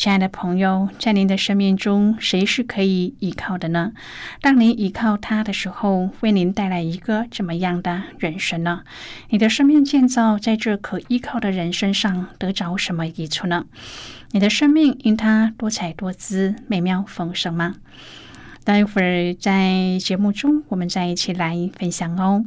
亲爱的朋友，在您的生命中，谁是可以依靠的呢？当您依靠他的时候，为您带来一个怎么样的人生呢？你的生命建造在这可依靠的人身上，得着什么益处呢？你的生命因他多彩多姿、美妙丰盛吗？待会儿在节目中，我们再一起来分享哦。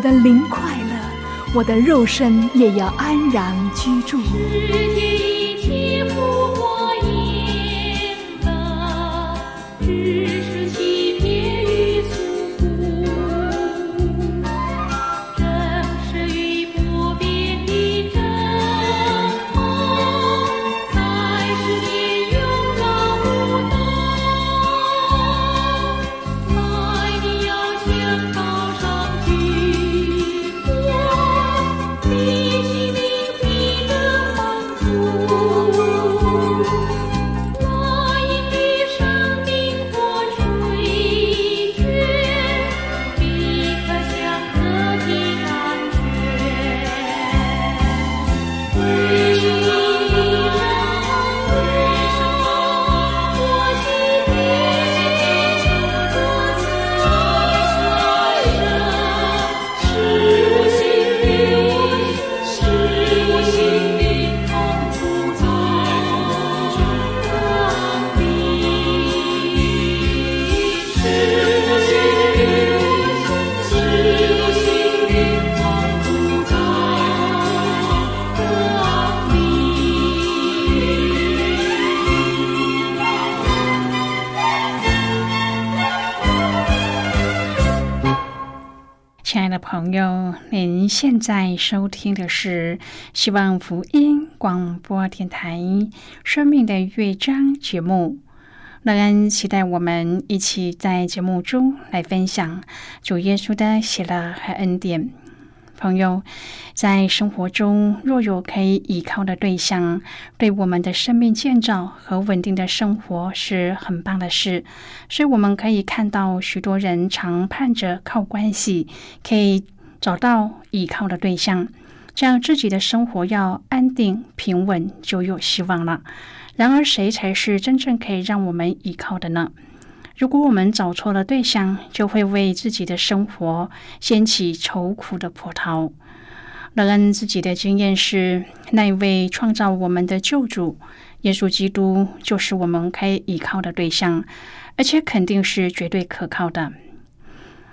我的灵快乐，我的肉身也要安然居住。现在收听的是希望福音广播电台《生命的乐章》节目。乐恩期待我们一起在节目中来分享主耶稣的喜乐和恩典。朋友，在生活中若有可以依靠的对象，对我们的生命建造和稳定的生活是很棒的事。所以我们可以看到，许多人常盼着靠关系可以找到依靠的对象，这样自己的生活要安定平稳就有希望了。然而，谁才是真正可以让我们依靠的呢？如果我们找错了对象，就会为自己的生活掀起愁苦的波涛。乐恩自己的经验是，那位创造我们的救主耶稣基督，就是我们可以依靠的对象，而且肯定是绝对可靠的。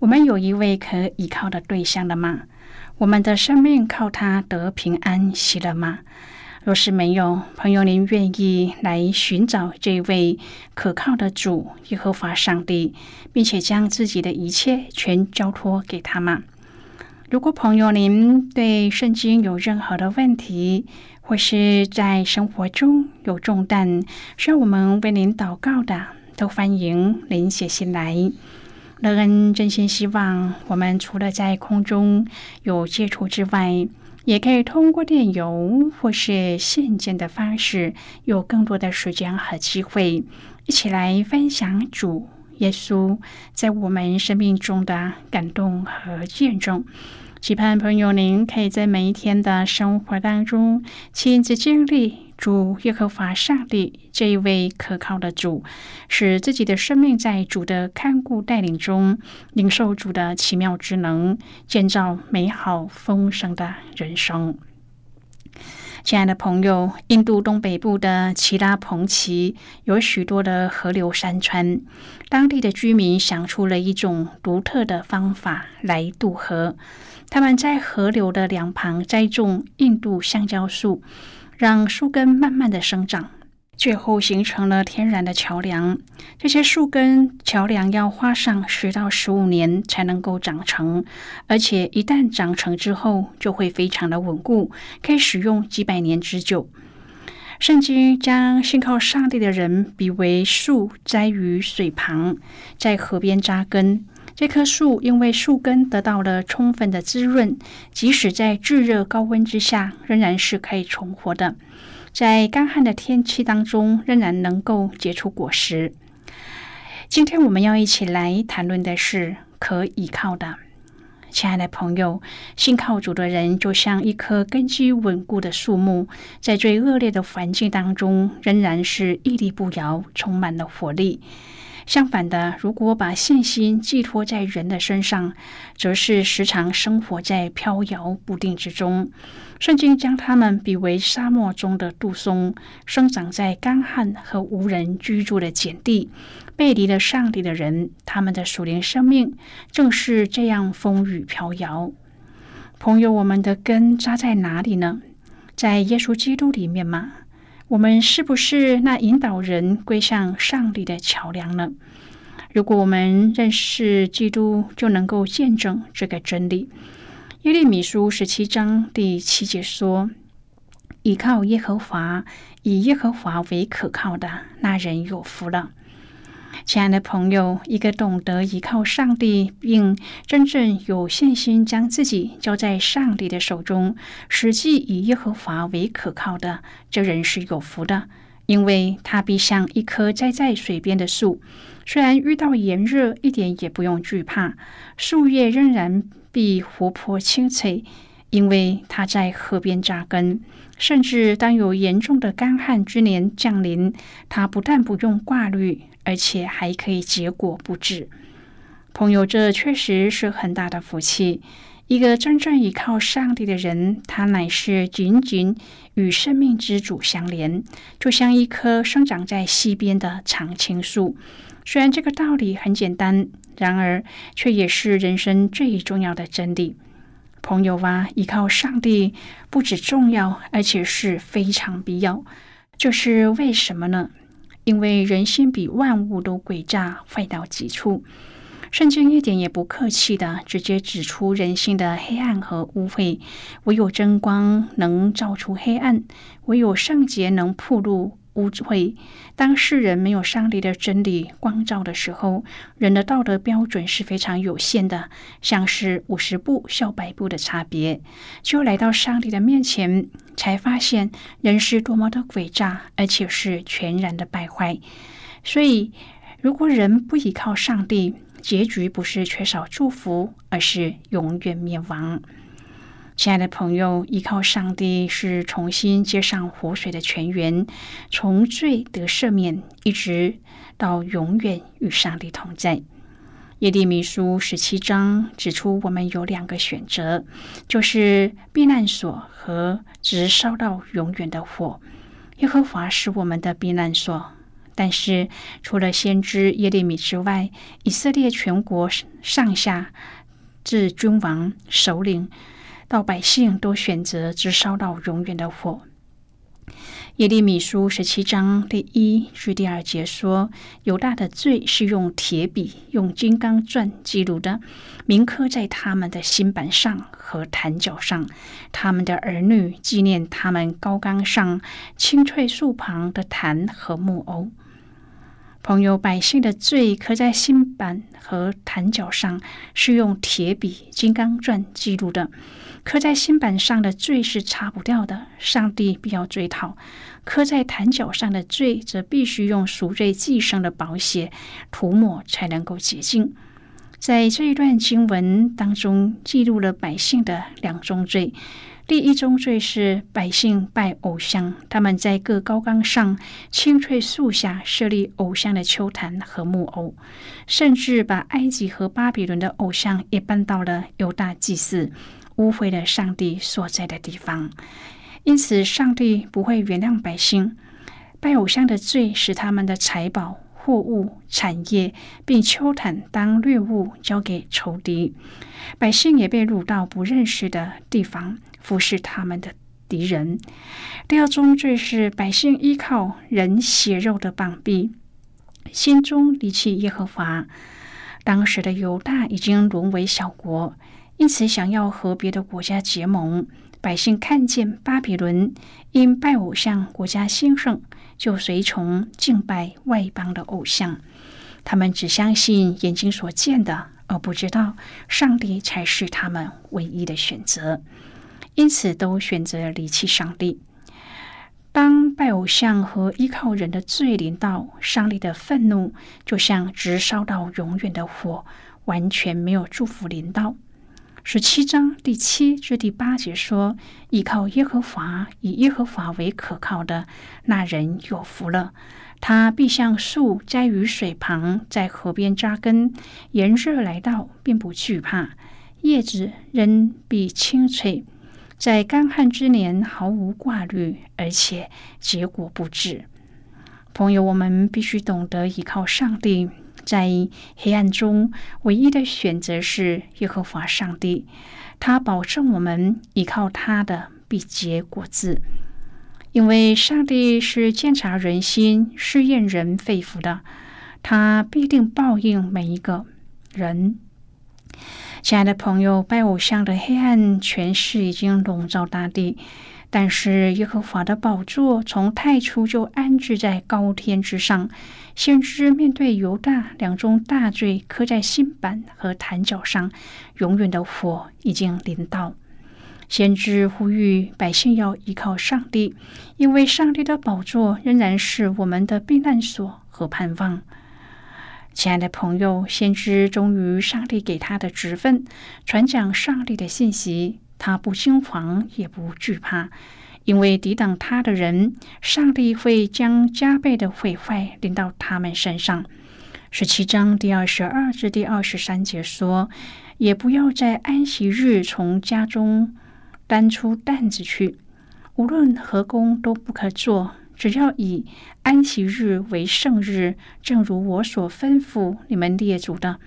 我们有一位可依靠的对象了吗？我们的生命靠他得平安喜乐吗？若是没有朋友，您愿意来寻找这位可靠的主耶和华上帝，并且将自己的一切全交托给他吗？如果朋友您对圣经有任何的问题，或是在生活中有重担需要我们为您祷告的，都欢迎您写信来。乐恩真心希望，我们除了在空中有接触之外，也可以通过电邮或是信件的方式，有更多的时间和机会，一起来分享主耶稣在我们生命中的感动和见证。期盼朋友您可以在每一天的生活当中亲自经历。主耶和华上帝这一位可靠的主，使自己的生命在主的看顾带领中，领受主的奇妙之能，建造美好丰盛的人生。亲爱的朋友，印度东北部的奇拉蓬奇有许多的河流山川，当地的居民想出了一种独特的方法来渡河。他们在河流的两旁栽种印度香蕉树。让树根慢慢的生长，最后形成了天然的桥梁。这些树根桥梁要花上十到十五年才能够长成，而且一旦长成之后，就会非常的稳固，可以使用几百年之久。圣经将信靠上帝的人比为树栽于水旁，在河边扎根。这棵树因为树根得到了充分的滋润，即使在炙热高温之下，仍然是可以存活的；在干旱的天气当中，仍然能够结出果实。今天我们要一起来谈论的是可依靠的，亲爱的朋友，信靠主的人就像一棵根基稳固的树木，在最恶劣的环境当中，仍然是屹立不摇，充满了活力。相反的，如果把信心寄托在人的身上，则是时常生活在飘摇不定之中。圣经将他们比为沙漠中的杜松，生长在干旱和无人居住的碱地。背离了上帝的人，他们的属灵生命正是这样风雨飘摇。朋友，我们的根扎在哪里呢？在耶稣基督里面吗？我们是不是那引导人归向上帝的桥梁呢？如果我们认识基督，就能够见证这个真理。耶利米书十七章第七节说：“依靠耶和华，以耶和华为可靠的那人有福了。”亲爱的朋友，一个懂得依靠上帝，并真正有信心将自己交在上帝的手中，实际以耶和华为可靠的，这人是有福的，因为他必像一棵栽在水边的树，虽然遇到炎热，一点也不用惧怕，树叶仍然必活泼青翠，因为它在河边扎根。甚至当有严重的干旱之年降临，它不但不用挂虑。而且还可以结果不止。朋友，这确实是很大的福气。一个真正依靠上帝的人，他乃是紧紧与生命之主相连，就像一棵生长在溪边的常青树。虽然这个道理很简单，然而却也是人生最重要的真理。朋友啊，依靠上帝不止重要，而且是非常必要。这是为什么呢？因为人心比万物都诡诈，坏到极处。圣经一点也不客气的直接指出人性的黑暗和污秽。唯有真光能照出黑暗，唯有圣洁能铺路污秽。当世人没有上帝的真理光照的时候，人的道德标准是非常有限的，像是五十步笑百步的差别。就来到上帝的面前，才发现人是多么的诡诈，而且是全然的败坏。所以，如果人不依靠上帝，结局不是缺少祝福，而是永远灭亡。亲爱的朋友，依靠上帝是重新接上活水的泉源，从罪得赦免，一直到永远与上帝同在。耶利米书十七章指出，我们有两个选择，就是避难所和直烧到永远的火。耶和华是我们的避难所。但是，除了先知耶利米之外，以色列全国上下至君王、首领到百姓，都选择只烧到永远的火。耶利米书十七章第一至第二节说：“犹大的罪是用铁笔、用金刚钻记录的，铭刻在他们的心板上和坛角上。他们的儿女纪念他们高岗上青翠树旁的坛和木偶。”朋友，百姓的罪刻在心板和坛角上，是用铁笔、金刚钻记录的。刻在心板上的罪是擦不掉的，上帝必要追讨；刻在坛角上的罪，则必须用赎罪寄生的宝血涂抹，才能够洁净。在这一段经文当中，记录了百姓的两宗罪。第一宗罪是百姓拜偶像，他们在各高岗上、青翠树下设立偶像的秋坛和木偶，甚至把埃及和巴比伦的偶像也搬到了犹大祭祀，污秽了上帝所在的地方。因此，上帝不会原谅百姓拜偶像的罪，使他们的财宝、货物、产业，并秋坦当掠物交给仇敌，百姓也被掳到不认识的地方。服侍他们的敌人。第二宗罪是百姓依靠人血肉的绑臂，心中离弃耶和华。当时的犹大已经沦为小国，因此想要和别的国家结盟。百姓看见巴比伦因拜偶像国家兴盛，就随从敬拜外邦的偶像。他们只相信眼睛所见的，而不知道上帝才是他们唯一的选择。因此，都选择离弃上帝。当拜偶像和依靠人的罪临到，上帝的愤怒就像直烧到永远的火，完全没有祝福临到。十七章第七至第八节说：“依靠耶和华，以耶和华为可靠的那人有福了。他必像树栽于水旁，在河边扎根。炎热来到，并不惧怕，叶子仍必青翠。”在干旱之年毫无挂虑，而且结果不止。朋友，我们必须懂得依靠上帝。在黑暗中，唯一的选择是耶和华上帝。他保证我们依靠他的必结果子，因为上帝是监察人心、试验人肺腑的，他必定报应每一个人。亲爱的朋友，拜偶像的黑暗权势已经笼罩大地，但是耶和华的宝座从太初就安置在高天之上。先知面对犹大两宗大罪刻在心板和坛角上，永远的火已经临到。先知呼吁百姓要依靠上帝，因为上帝的宝座仍然是我们的避难所和盼望。亲爱的朋友，先知忠于上帝给他的职分，传讲上帝的信息，他不惊惶也不惧怕，因为抵挡他的人，上帝会将加倍的毁坏临到他们身上。十七章第二十二至第二十三节说：“也不要在安息日从家中搬出担子去，无论何工都不可做，只要以安息日为圣日，正如我所吩咐你们列祖的。”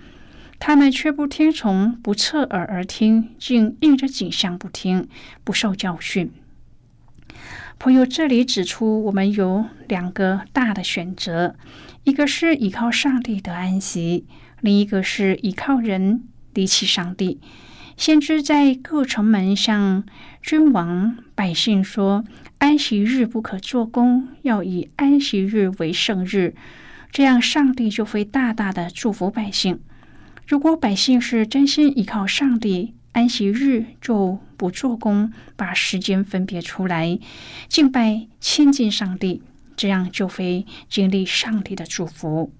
他们却不听从，不侧耳而听，竟应着景象不听，不受教训。朋友这里指出，我们有两个大的选择：一个是依靠上帝的安息，另一个是依靠人离弃上帝。先知在各城门向君王、百姓说：“安息日不可做工，要以安息日为圣日，这样上帝就会大大的祝福百姓。如果百姓是真心依靠上帝。”安息日就不做工，把时间分别出来敬拜、亲近上帝，这样就会经历上帝的祝福。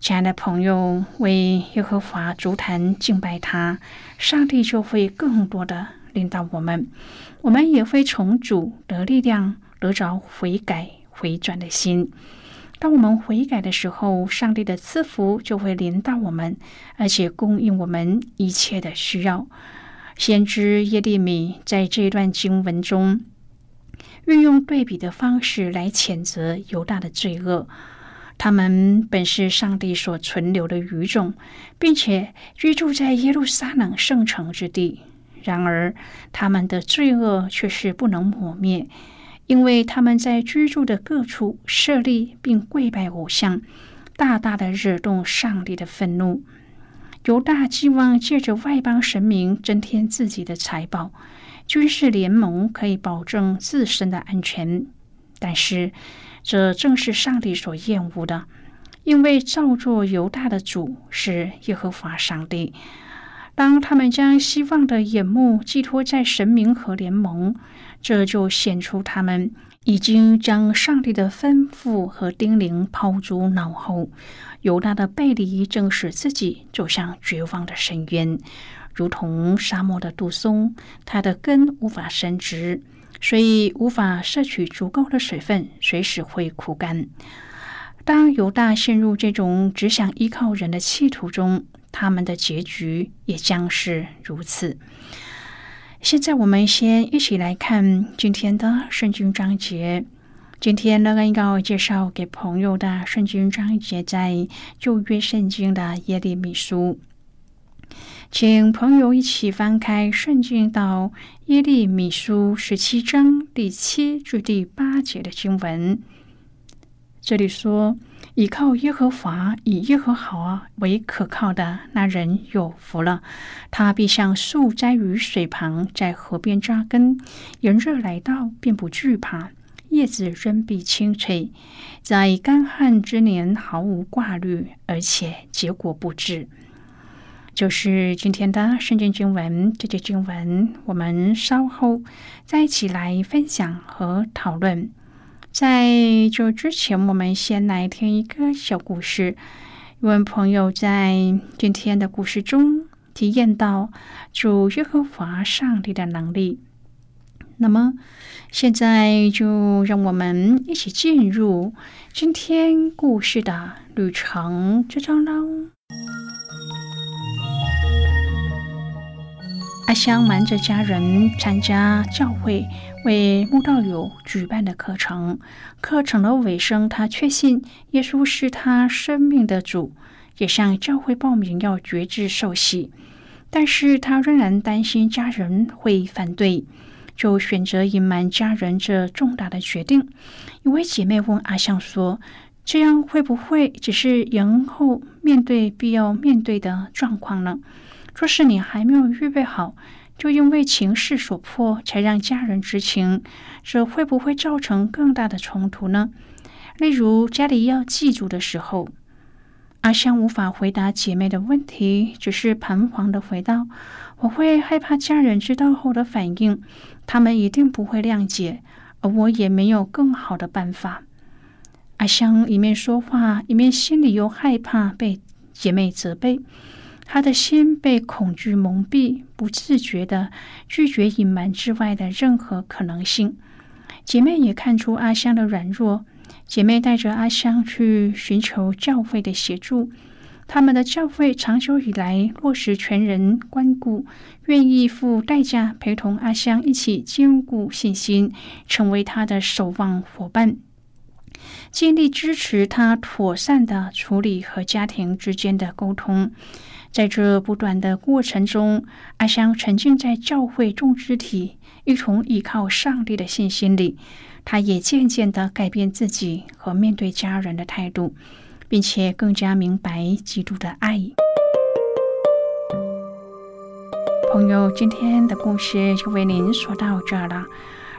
亲爱的朋友，为耶和华足坛敬拜他，上帝就会更多的领导我们，我们也会从主得力量，得着悔改、回转的心。当我们悔改的时候，上帝的赐福就会临到我们，而且供应我们一切的需要。先知耶利米在这段经文中，运用对比的方式来谴责犹大的罪恶。他们本是上帝所存留的余种，并且居住在耶路撒冷圣城之地，然而他们的罪恶却是不能抹灭。因为他们在居住的各处设立并跪拜偶像，大大的惹动上帝的愤怒。犹大希望借着外邦神明增添自己的财宝，军事联盟可以保证自身的安全。但是，这正是上帝所厌恶的，因为造作犹大的主是耶和华上帝。当他们将希望的眼目寄托在神明和联盟。这就显出他们已经将上帝的吩咐和叮咛抛诸脑后。犹大的背离正使自己走向绝望的深渊，如同沙漠的杜松，它的根无法伸直，所以无法摄取足够的水分，随时会枯干。当犹大陷入这种只想依靠人的企图中，他们的结局也将是如此。现在我们先一起来看今天的圣经章节。今天乐恩要介绍给朋友的圣经章节在旧约圣经的耶利米书，请朋友一起翻开圣经到耶利米书十七章第七至第八节的经文。这里说。倚靠耶和华，以耶和华为可靠的那人有福了。他必像树栽于水旁，在河边扎根。炎热来到，便不惧怕；叶子仍必清脆。在干旱之年毫无挂虑，而且结果不至。就是今天的圣经经文，这节经文我们稍后再一起来分享和讨论。在这之前，我们先来听一个小故事。一位朋友在今天的故事中体验到主耶和华上帝的能力。那么，现在就让我们一起进入今天故事的旅程之中喽。阿香瞒着家人参加教会为慕道友举办的课程，课程的尾声，他确信耶稣是他生命的主，也向教会报名要绝志受洗。但是他仍然担心家人会反对，就选择隐瞒家人这重大的决定。一位姐妹问阿香说：“这样会不会只是延后面对必要面对的状况呢？”若是你还没有预备好，就因为情势所迫才让家人知情，这会不会造成更大的冲突呢？例如家里要祭祖的时候，阿香无法回答姐妹的问题，只是彷徨的回道：“我会害怕家人知道后的反应，他们一定不会谅解，而我也没有更好的办法。”阿香一面说话，一面心里又害怕被姐妹责备。他的心被恐惧蒙蔽，不自觉的拒绝隐瞒之外的任何可能性。姐妹也看出阿香的软弱，姐妹带着阿香去寻求教会的协助。他们的教会长久以来落实全人关顾，愿意付代价陪同阿香一起兼顾信心，成为他的守望伙伴，尽力支持他妥善的处理和家庭之间的沟通。在这不断的过程中，阿香沉浸在教会众肢体一同依靠上帝的信心里，他也渐渐的改变自己和面对家人的态度。并且更加明白基督的爱。朋友，今天的故事就为您说到这了。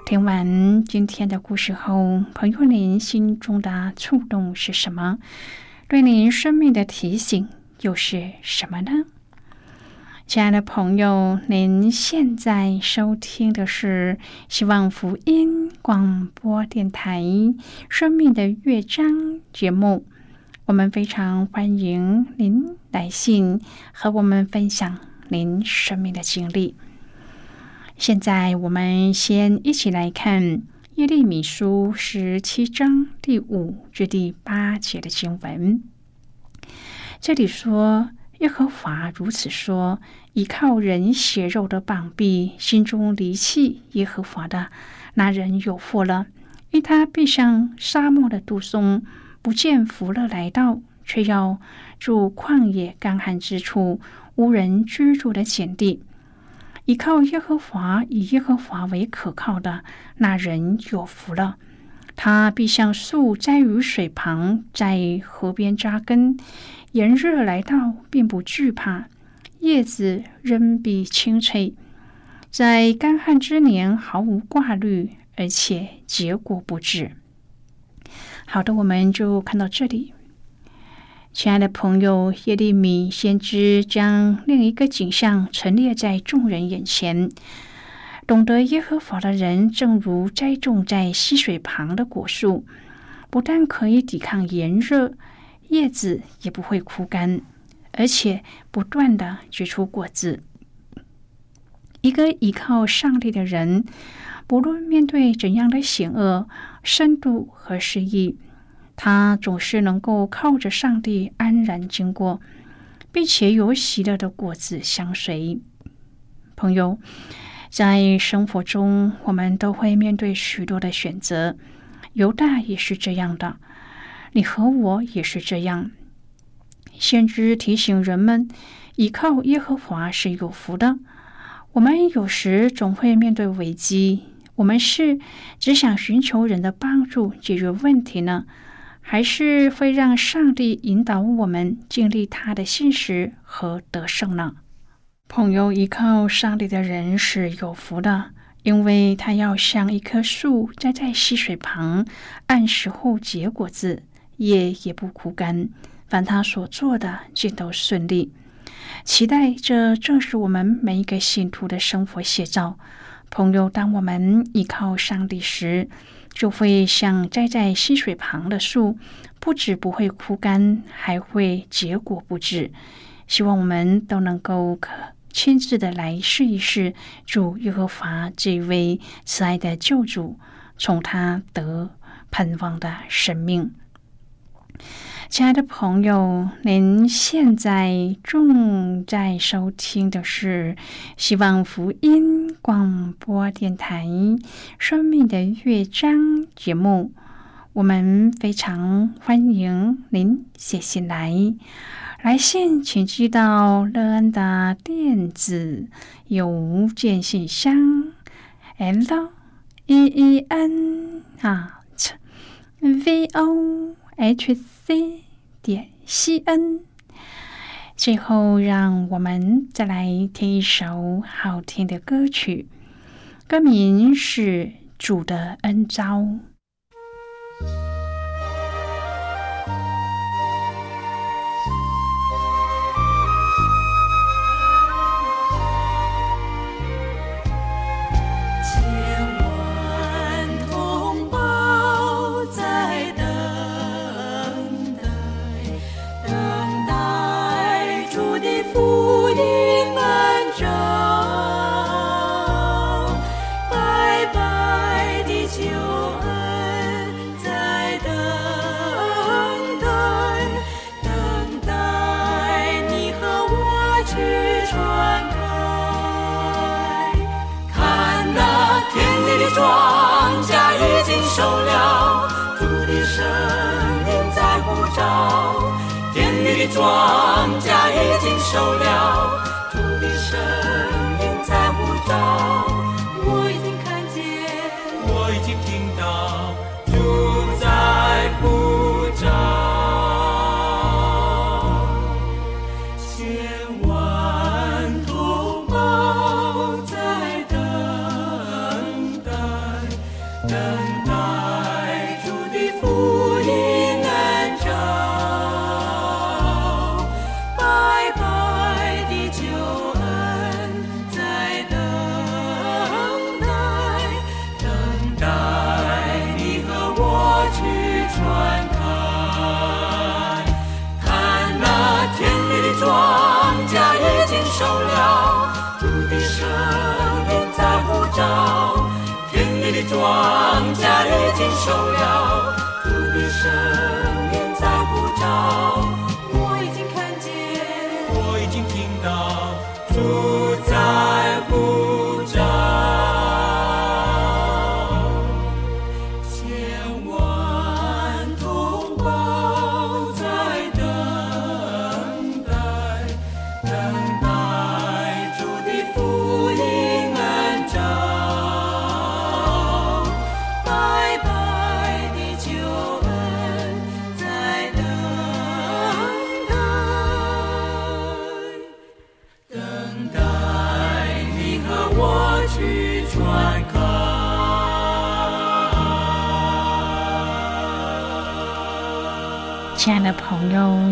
听完今天的故事后，朋友您心中的触动是什么？对您生命的提醒又是什么呢？亲爱的朋友，您现在收听的是希望福音广播电台《生命的乐章》节目。我们非常欢迎您来信和我们分享您生命的经历。现在，我们先一起来看《耶利米书》十七章第五至第八节的经文。这里说：“耶和华如此说：依靠人血肉的膀臂，心中离弃耶和华的那人有福了，因他必像沙漠的杜松。”不见福乐来到，却要住旷野干旱之处，无人居住的险地。依靠耶和华，以耶和华为可靠的那人有福了。它必像树栽于水旁，在河边扎根。炎热来到，并不惧怕；叶子仍必青翠。在干旱之年，毫无挂虑，而且结果不至。好的，我们就看到这里。亲爱的朋友，耶利米先知将另一个景象陈列在众人眼前。懂得耶和华的人，正如栽种在溪水旁的果树，不但可以抵抗炎热，叶子也不会枯干，而且不断的结出果子。一个依靠上帝的人。不论面对怎样的险恶、深度和失意，他总是能够靠着上帝安然经过，并且有喜乐的果子相随。朋友，在生活中，我们都会面对许多的选择，犹大也是这样的，你和我也是这样。先知提醒人们，依靠耶和华是有福的。我们有时总会面对危机。我们是只想寻求人的帮助解决问题呢，还是会让上帝引导我们经历他的信实和得胜呢？朋友，依靠上帝的人是有福的，因为他要像一棵树栽在溪水旁，按时候结果子，叶也不枯干，凡他所做的尽都顺利。期待这正是我们每一个信徒的生活写照。朋友，当我们依靠上帝时，就会像栽在溪水旁的树，不止不会枯干，还会结果不止。希望我们都能够可亲自的来试一试主耶和华这位慈爱的救主，从他得盼望的生命。亲爱的朋友，您现在正在收听的是希望福音广播电台《生命的乐章》节目。我们非常欢迎您写信来，来信请寄到乐安的电子邮件信箱：l e e n 啊 v o h c 点 c n。最后，让我们再来听一首好听的歌曲，歌名是《主的恩招》。庄稼已经收了，土地声音在呼召。庄稼已经收了土地上